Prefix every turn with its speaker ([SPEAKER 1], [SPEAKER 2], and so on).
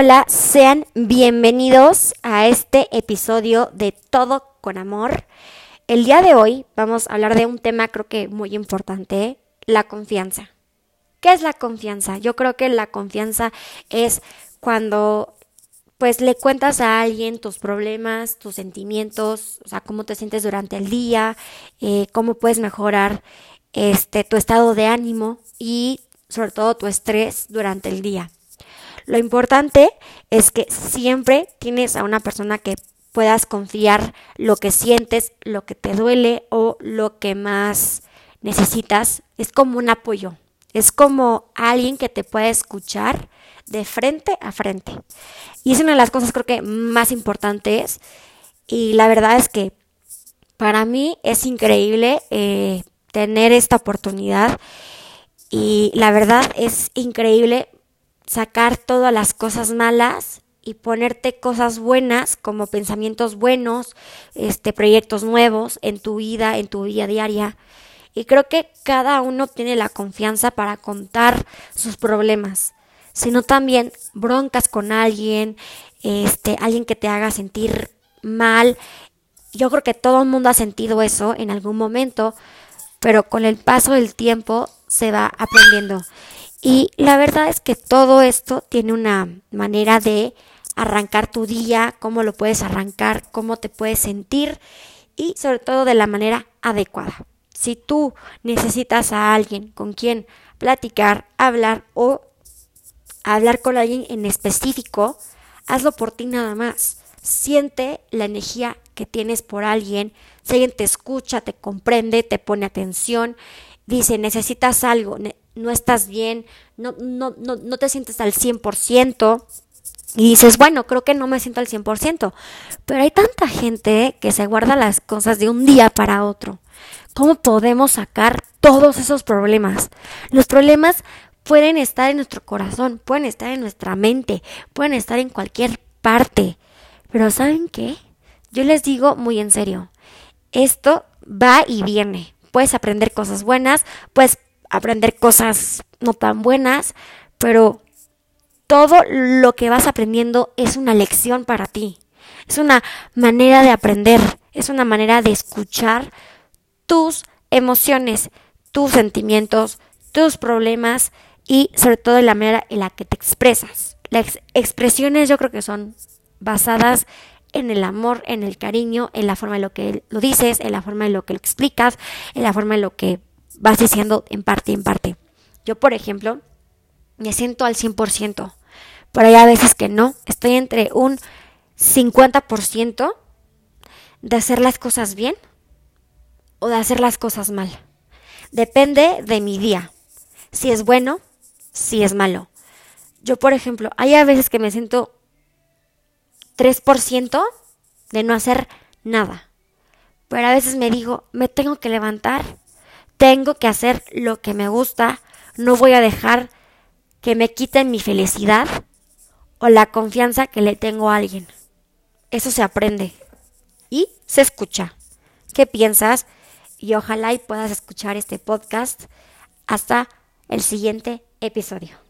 [SPEAKER 1] Hola, sean bienvenidos a este episodio de Todo con Amor. El día de hoy vamos a hablar de un tema creo que muy importante, la confianza. ¿Qué es la confianza? Yo creo que la confianza es cuando pues le cuentas a alguien tus problemas, tus sentimientos, o sea, cómo te sientes durante el día, eh, cómo puedes mejorar este, tu estado de ánimo y sobre todo tu estrés durante el día. Lo importante es que siempre tienes a una persona que puedas confiar lo que sientes, lo que te duele o lo que más necesitas. Es como un apoyo. Es como alguien que te puede escuchar de frente a frente. Y es una de las cosas creo que más importantes. Y la verdad es que para mí es increíble eh, tener esta oportunidad. Y la verdad es increíble sacar todas las cosas malas y ponerte cosas buenas como pensamientos buenos, este proyectos nuevos en tu vida, en tu vida diaria. Y creo que cada uno tiene la confianza para contar sus problemas, sino también broncas con alguien, este alguien que te haga sentir mal. Yo creo que todo el mundo ha sentido eso en algún momento, pero con el paso del tiempo se va aprendiendo. Y la verdad es que todo esto tiene una manera de arrancar tu día, cómo lo puedes arrancar, cómo te puedes sentir y sobre todo de la manera adecuada. Si tú necesitas a alguien con quien platicar, hablar o hablar con alguien en específico, hazlo por ti nada más. Siente la energía que tienes por alguien, si alguien te escucha, te comprende, te pone atención, dice necesitas algo, no estás bien, no, no, no, no te sientes al 100%. Y dices, bueno, creo que no me siento al 100%. Pero hay tanta gente que se guarda las cosas de un día para otro. ¿Cómo podemos sacar todos esos problemas? Los problemas pueden estar en nuestro corazón, pueden estar en nuestra mente, pueden estar en cualquier parte. Pero ¿saben qué? Yo les digo muy en serio, esto va y viene. Puedes aprender cosas buenas, puedes aprender cosas no tan buenas, pero todo lo que vas aprendiendo es una lección para ti. Es una manera de aprender, es una manera de escuchar tus emociones, tus sentimientos, tus problemas y sobre todo la manera en la que te expresas. Las expresiones yo creo que son basadas en el amor, en el cariño, en la forma en lo que lo dices, en la forma en lo que lo explicas, en la forma en lo que vas diciendo en parte en parte. Yo, por ejemplo, me siento al 100%, pero hay a veces que no. Estoy entre un 50% de hacer las cosas bien o de hacer las cosas mal. Depende de mi día. Si es bueno, si es malo. Yo, por ejemplo, hay a veces que me siento 3% de no hacer nada. Pero a veces me digo, me tengo que levantar tengo que hacer lo que me gusta, no voy a dejar que me quiten mi felicidad o la confianza que le tengo a alguien. Eso se aprende y se escucha. ¿Qué piensas? Y ojalá y puedas escuchar este podcast hasta el siguiente episodio.